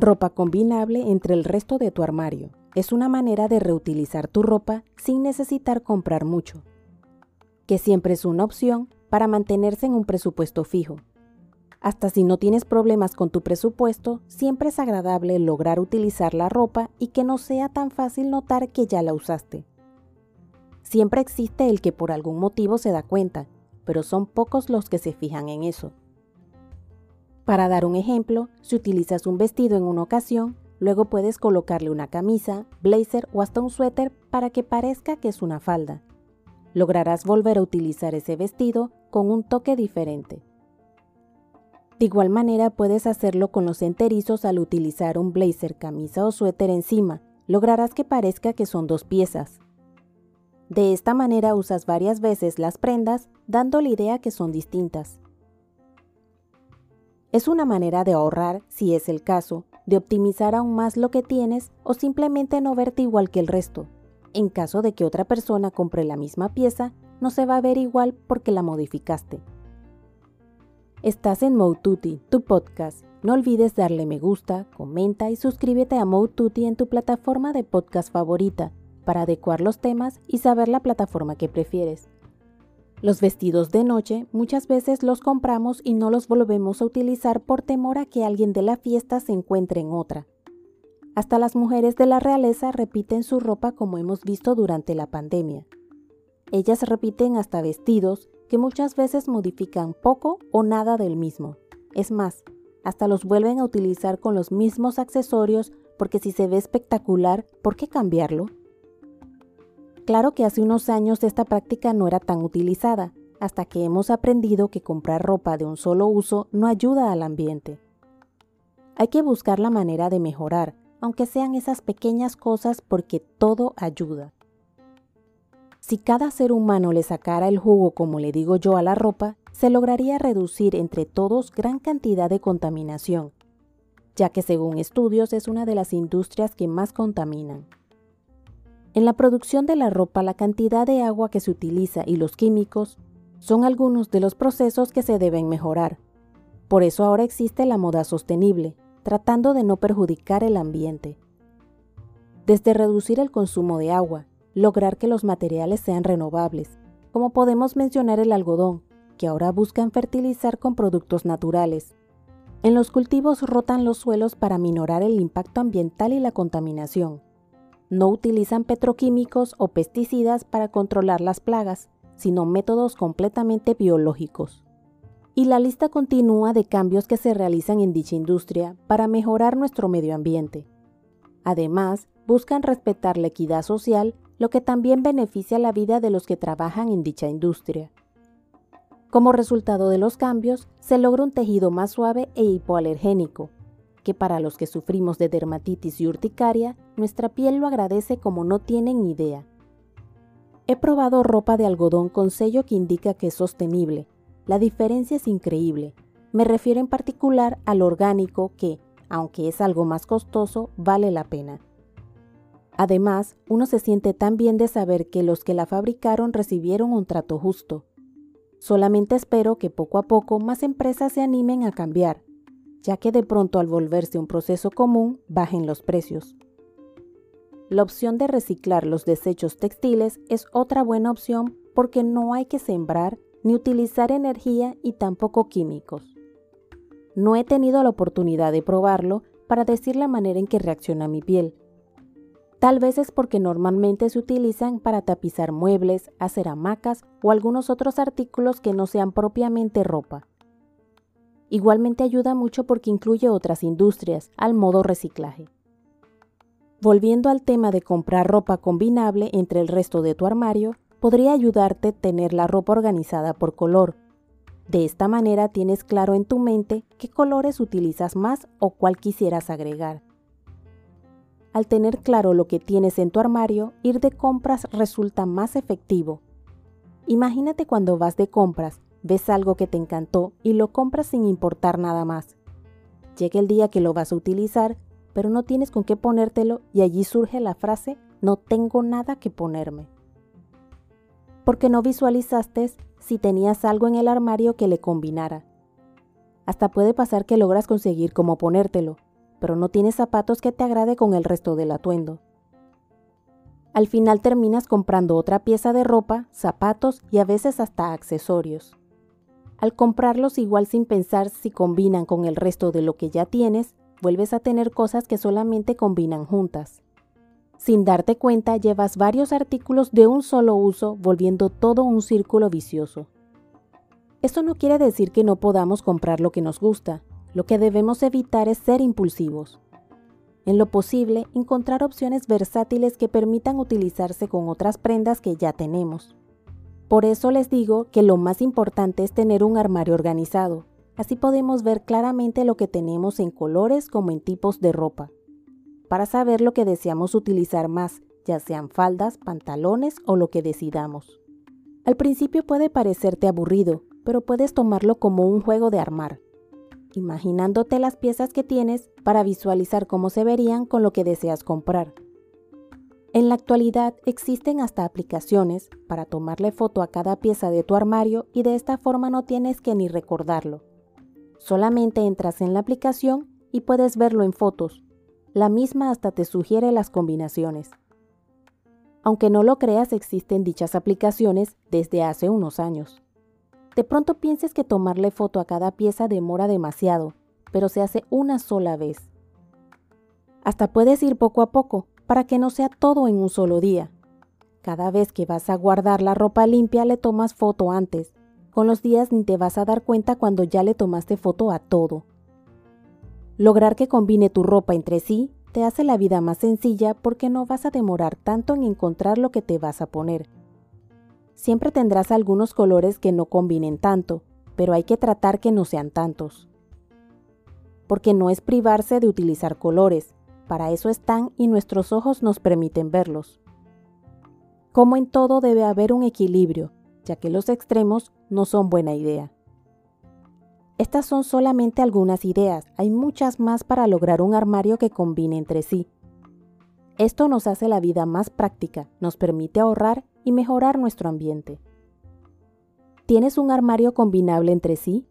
Ropa combinable entre el resto de tu armario. Es una manera de reutilizar tu ropa sin necesitar comprar mucho, que siempre es una opción para mantenerse en un presupuesto fijo. Hasta si no tienes problemas con tu presupuesto, siempre es agradable lograr utilizar la ropa y que no sea tan fácil notar que ya la usaste. Siempre existe el que por algún motivo se da cuenta, pero son pocos los que se fijan en eso. Para dar un ejemplo, si utilizas un vestido en una ocasión, luego puedes colocarle una camisa, blazer o hasta un suéter para que parezca que es una falda. Lograrás volver a utilizar ese vestido con un toque diferente. De igual manera puedes hacerlo con los enterizos al utilizar un blazer, camisa o suéter encima. Lograrás que parezca que son dos piezas. De esta manera usas varias veces las prendas, dando la idea que son distintas. Es una manera de ahorrar, si es el caso, de optimizar aún más lo que tienes o simplemente no verte igual que el resto. En caso de que otra persona compre la misma pieza, no se va a ver igual porque la modificaste. Estás en Moututi, tu podcast. No olvides darle me gusta, comenta y suscríbete a Moututi en tu plataforma de podcast favorita para adecuar los temas y saber la plataforma que prefieres. Los vestidos de noche muchas veces los compramos y no los volvemos a utilizar por temor a que alguien de la fiesta se encuentre en otra. Hasta las mujeres de la realeza repiten su ropa como hemos visto durante la pandemia. Ellas repiten hasta vestidos, que muchas veces modifican poco o nada del mismo. Es más, hasta los vuelven a utilizar con los mismos accesorios porque si se ve espectacular, ¿por qué cambiarlo? Claro que hace unos años esta práctica no era tan utilizada, hasta que hemos aprendido que comprar ropa de un solo uso no ayuda al ambiente. Hay que buscar la manera de mejorar, aunque sean esas pequeñas cosas porque todo ayuda. Si cada ser humano le sacara el jugo, como le digo yo, a la ropa, se lograría reducir entre todos gran cantidad de contaminación, ya que según estudios es una de las industrias que más contaminan. En la producción de la ropa, la cantidad de agua que se utiliza y los químicos son algunos de los procesos que se deben mejorar. Por eso ahora existe la moda sostenible, tratando de no perjudicar el ambiente. Desde reducir el consumo de agua, lograr que los materiales sean renovables, como podemos mencionar el algodón, que ahora buscan fertilizar con productos naturales. En los cultivos rotan los suelos para minorar el impacto ambiental y la contaminación. No utilizan petroquímicos o pesticidas para controlar las plagas, sino métodos completamente biológicos. Y la lista continúa de cambios que se realizan en dicha industria para mejorar nuestro medio ambiente. Además, buscan respetar la equidad social lo que también beneficia la vida de los que trabajan en dicha industria. Como resultado de los cambios, se logra un tejido más suave e hipoalergénico, que para los que sufrimos de dermatitis y urticaria, nuestra piel lo agradece como no tienen idea. He probado ropa de algodón con sello que indica que es sostenible. La diferencia es increíble. Me refiero en particular al orgánico que, aunque es algo más costoso, vale la pena. Además, uno se siente tan bien de saber que los que la fabricaron recibieron un trato justo. Solamente espero que poco a poco más empresas se animen a cambiar, ya que de pronto al volverse un proceso común bajen los precios. La opción de reciclar los desechos textiles es otra buena opción porque no hay que sembrar ni utilizar energía y tampoco químicos. No he tenido la oportunidad de probarlo para decir la manera en que reacciona mi piel, Tal vez es porque normalmente se utilizan para tapizar muebles, hacer hamacas o algunos otros artículos que no sean propiamente ropa. Igualmente ayuda mucho porque incluye otras industrias, al modo reciclaje. Volviendo al tema de comprar ropa combinable entre el resto de tu armario, podría ayudarte tener la ropa organizada por color. De esta manera tienes claro en tu mente qué colores utilizas más o cuál quisieras agregar. Al tener claro lo que tienes en tu armario, ir de compras resulta más efectivo. Imagínate cuando vas de compras, ves algo que te encantó y lo compras sin importar nada más. Llega el día que lo vas a utilizar, pero no tienes con qué ponértelo y allí surge la frase no tengo nada que ponerme. Porque no visualizaste si tenías algo en el armario que le combinara. Hasta puede pasar que logras conseguir cómo ponértelo, pero no tienes zapatos que te agrade con el resto del atuendo. Al final terminas comprando otra pieza de ropa, zapatos y a veces hasta accesorios. Al comprarlos igual sin pensar si combinan con el resto de lo que ya tienes, vuelves a tener cosas que solamente combinan juntas. Sin darte cuenta, llevas varios artículos de un solo uso, volviendo todo un círculo vicioso. Esto no quiere decir que no podamos comprar lo que nos gusta, lo que debemos evitar es ser impulsivos. En lo posible, encontrar opciones versátiles que permitan utilizarse con otras prendas que ya tenemos. Por eso les digo que lo más importante es tener un armario organizado. Así podemos ver claramente lo que tenemos en colores como en tipos de ropa. Para saber lo que deseamos utilizar más, ya sean faldas, pantalones o lo que decidamos. Al principio puede parecerte aburrido, pero puedes tomarlo como un juego de armar imaginándote las piezas que tienes para visualizar cómo se verían con lo que deseas comprar. En la actualidad existen hasta aplicaciones para tomarle foto a cada pieza de tu armario y de esta forma no tienes que ni recordarlo. Solamente entras en la aplicación y puedes verlo en fotos. La misma hasta te sugiere las combinaciones. Aunque no lo creas, existen dichas aplicaciones desde hace unos años. De pronto pienses que tomarle foto a cada pieza demora demasiado, pero se hace una sola vez. Hasta puedes ir poco a poco, para que no sea todo en un solo día. Cada vez que vas a guardar la ropa limpia le tomas foto antes. Con los días ni te vas a dar cuenta cuando ya le tomaste foto a todo. Lograr que combine tu ropa entre sí te hace la vida más sencilla porque no vas a demorar tanto en encontrar lo que te vas a poner Siempre tendrás algunos colores que no combinen tanto, pero hay que tratar que no sean tantos. Porque no es privarse de utilizar colores, para eso están y nuestros ojos nos permiten verlos. Como en todo debe haber un equilibrio, ya que los extremos no son buena idea. Estas son solamente algunas ideas, hay muchas más para lograr un armario que combine entre sí. Esto nos hace la vida más práctica, nos permite ahorrar y mejorar nuestro ambiente. ¿Tienes un armario combinable entre sí?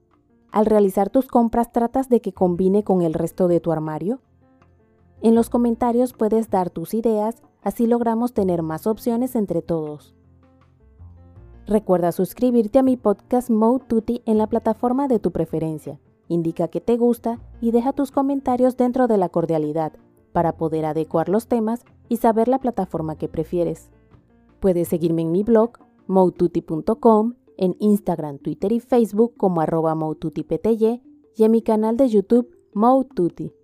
Al realizar tus compras tratas de que combine con el resto de tu armario? En los comentarios puedes dar tus ideas, así logramos tener más opciones entre todos. Recuerda suscribirte a mi podcast Mode en la plataforma de tu preferencia. Indica que te gusta y deja tus comentarios dentro de la cordialidad para poder adecuar los temas y saber la plataforma que prefieres. Puedes seguirme en mi blog, moututi.com, en Instagram, Twitter y Facebook como arroba y en mi canal de YouTube, Moututi.